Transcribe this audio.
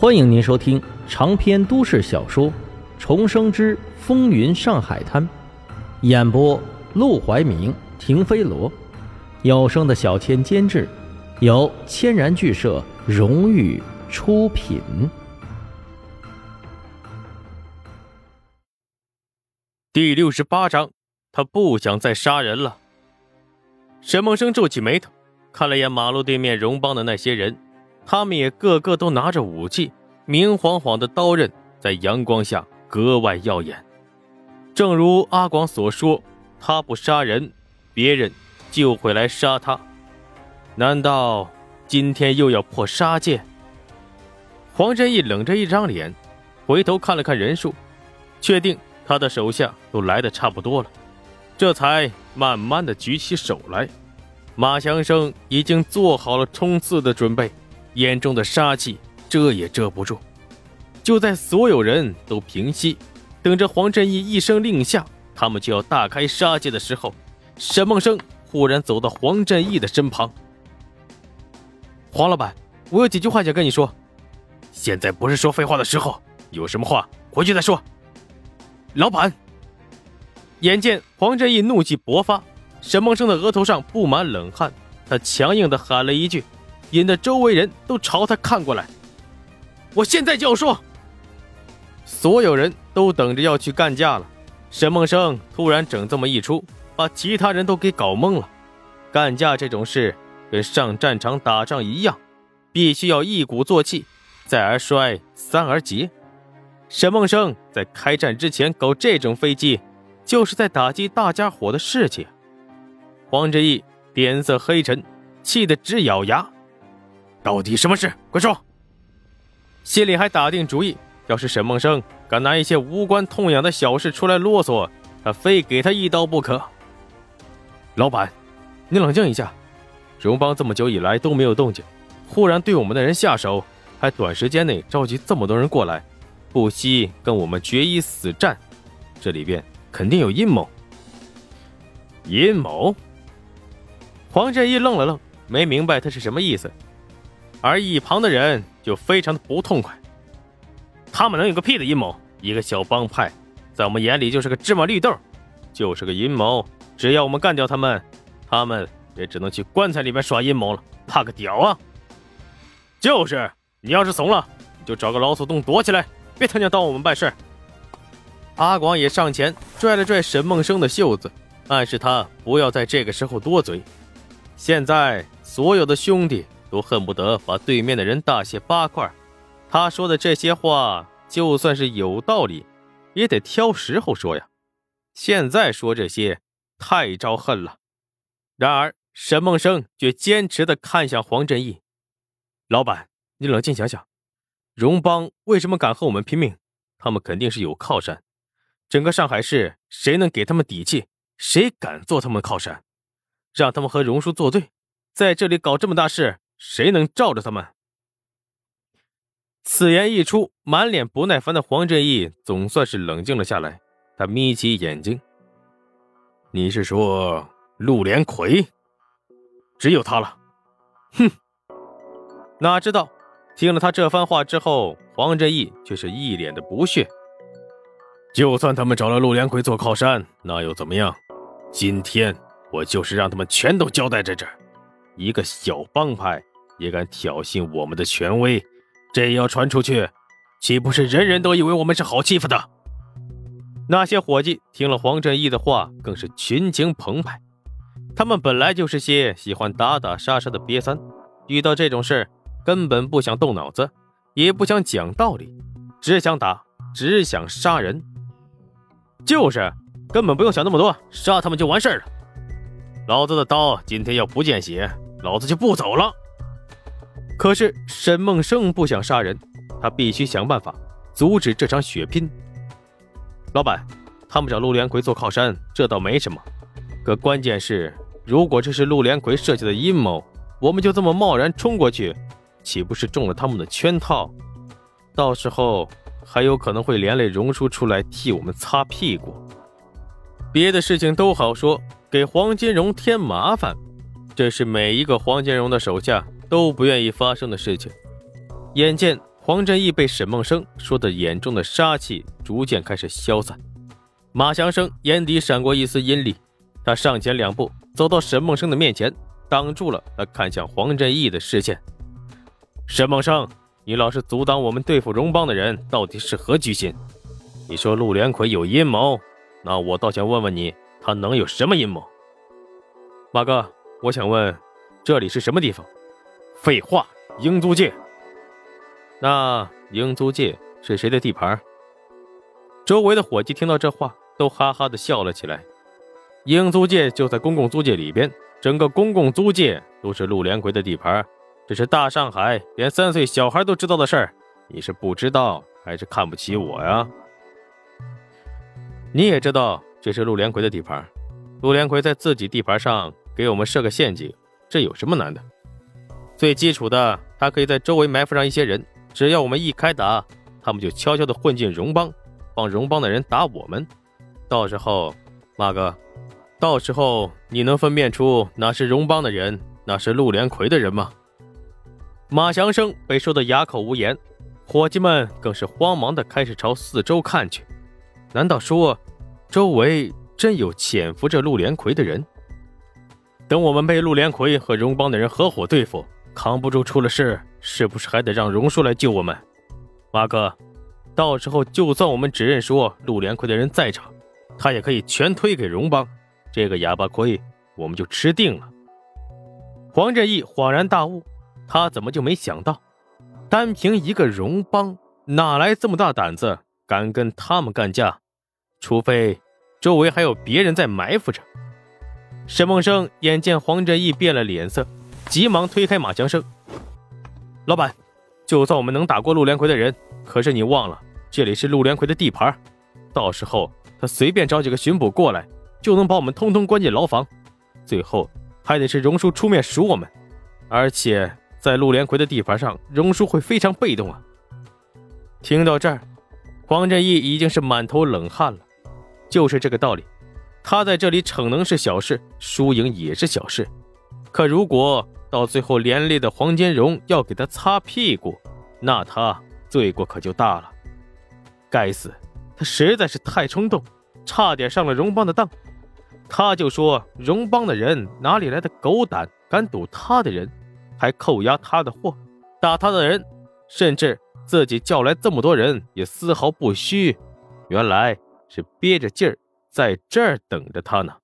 欢迎您收听长篇都市小说《重生之风云上海滩》，演播：陆怀明、停飞罗，有声的小千监制，由千然剧社荣誉出品。第六十八章，他不想再杀人了。沈梦生皱起眉头，看了眼马路对面荣邦的那些人。他们也个个都拿着武器，明晃晃的刀刃在阳光下格外耀眼。正如阿广所说，他不杀人，别人就会来杀他。难道今天又要破杀戒？黄振义冷着一张脸，回头看了看人数，确定他的手下都来的差不多了，这才慢慢的举起手来。马祥生已经做好了冲刺的准备。眼中的杀气遮也遮不住。就在所有人都平息，等着黄振义一声令下，他们就要大开杀戒的时候，沈梦生忽然走到黄振义的身旁。黄老板，我有几句话想跟你说。现在不是说废话的时候，有什么话回去再说。老板，眼见黄振义怒气勃发，沈梦生的额头上布满冷汗，他强硬的喊了一句。引得周围人都朝他看过来。我现在就要说，所有人都等着要去干架了。沈梦生突然整这么一出，把其他人都给搞懵了。干架这种事跟上战场打仗一样，必须要一鼓作气，再而衰，三而竭。沈梦生在开战之前搞这种飞机，就是在打击大家伙的士气。黄志毅脸色黑沉，气得直咬牙。到底什么事？快说！心里还打定主意，要是沈梦生敢拿一些无关痛痒的小事出来啰嗦，他非给他一刀不可。老板，你冷静一下。荣邦这么久以来都没有动静，忽然对我们的人下手，还短时间内召集这么多人过来，不惜跟我们决一死战，这里边肯定有阴谋。阴谋？黄振义愣了愣，没明白他是什么意思。而一旁的人就非常的不痛快，他们能有个屁的阴谋？一个小帮派，在我们眼里就是个芝麻绿豆，就是个阴谋。只要我们干掉他们，他们也只能去棺材里面耍阴谋了，怕个屌啊！就是，你要是怂了，就找个老鼠洞躲起来，别他娘当我们办事。阿广也上前拽了拽沈梦生的袖子，暗示他不要在这个时候多嘴。现在所有的兄弟。都恨不得把对面的人大卸八块。他说的这些话，就算是有道理，也得挑时候说呀。现在说这些，太招恨了。然而沈梦生却坚持的看向黄振义：“老板，你冷静想想，荣邦为什么敢和我们拼命？他们肯定是有靠山。整个上海市，谁能给他们底气？谁敢做他们靠山？让他们和荣叔作对，在这里搞这么大事。”谁能罩着他们？此言一出，满脸不耐烦的黄振义总算是冷静了下来。他眯起眼睛：“你是说陆连魁？只有他了？”哼！哪知道听了他这番话之后，黄振义却是一脸的不屑。就算他们找了陆连魁做靠山，那又怎么样？今天我就是让他们全都交代在这儿。一个小帮派。也敢挑衅我们的权威，这要传出去，岂不是人人都以为我们是好欺负的？那些伙计听了黄振义的话，更是群情澎湃。他们本来就是些喜欢打打杀杀的瘪三，遇到这种事根本不想动脑子，也不想讲道理，只想打，只想杀人。就是，根本不用想那么多，杀他们就完事儿了。老子的刀今天要不见血，老子就不走了。可是沈梦生不想杀人，他必须想办法阻止这场血拼。老板，他们找陆连魁做靠山，这倒没什么。可关键是，如果这是陆连魁设计的阴谋，我们就这么贸然冲过去，岂不是中了他们的圈套？到时候还有可能会连累荣叔出来替我们擦屁股。别的事情都好说，给黄金荣添麻烦，这是每一个黄金荣的手下。都不愿意发生的事情。眼见黄振义被沈梦生说的眼中的杀气逐渐开始消散。马祥生眼底闪过一丝阴戾，他上前两步，走到沈梦生的面前，挡住了他看向黄振义的视线。沈梦生，你老是阻挡我们对付荣邦的人，到底是何居心？你说陆连魁有阴谋，那我倒想问问你，他能有什么阴谋？马哥，我想问，这里是什么地方？废话，英租界。那英租界是谁的地盘？周围的伙计听到这话，都哈哈的笑了起来。英租界就在公共租界里边，整个公共租界都是陆连魁的地盘，这是大上海连三岁小孩都知道的事儿。你是不知道，还是看不起我呀？你也知道这是陆连魁的地盘，陆连魁在自己地盘上给我们设个陷阱，这有什么难的？最基础的，他可以在周围埋伏上一些人，只要我们一开打，他们就悄悄的混进荣邦。帮荣邦的人打我们，到时候，马哥，到时候你能分辨出哪是荣邦的人，哪是陆连魁的人吗？马祥生被说得哑口无言，伙计们更是慌忙的开始朝四周看去。难道说，周围真有潜伏着陆连魁的人？等我们被陆连魁和荣邦的人合伙对付，扛不住出了事，是不是还得让荣叔来救我们？马哥。到时候，就算我们只认说陆连魁的人在场，他也可以全推给荣邦，这个哑巴亏我们就吃定了。黄振义恍然大悟，他怎么就没想到，单凭一个荣邦，哪来这么大胆子，敢跟他们干架？除非周围还有别人在埋伏着。沈梦生眼见黄振义变了脸色，急忙推开马强生：“老板，就算我们能打过陆连魁的人。”可是你忘了，这里是陆连魁的地盘，到时候他随便找几个巡捕过来，就能把我们通通关进牢房，最后还得是荣叔出面赎我们。而且在陆连魁的地盘上，荣叔会非常被动啊。听到这儿，黄振义已经是满头冷汗了。就是这个道理，他在这里逞能是小事，输赢也是小事。可如果到最后连累的黄金荣要给他擦屁股，那他……罪过可就大了，该死，他实在是太冲动，差点上了荣邦的当。他就说荣邦的人哪里来的狗胆，敢赌他的人，还扣押他的货，打他的人，甚至自己叫来这么多人也丝毫不虚，原来是憋着劲儿在这儿等着他呢。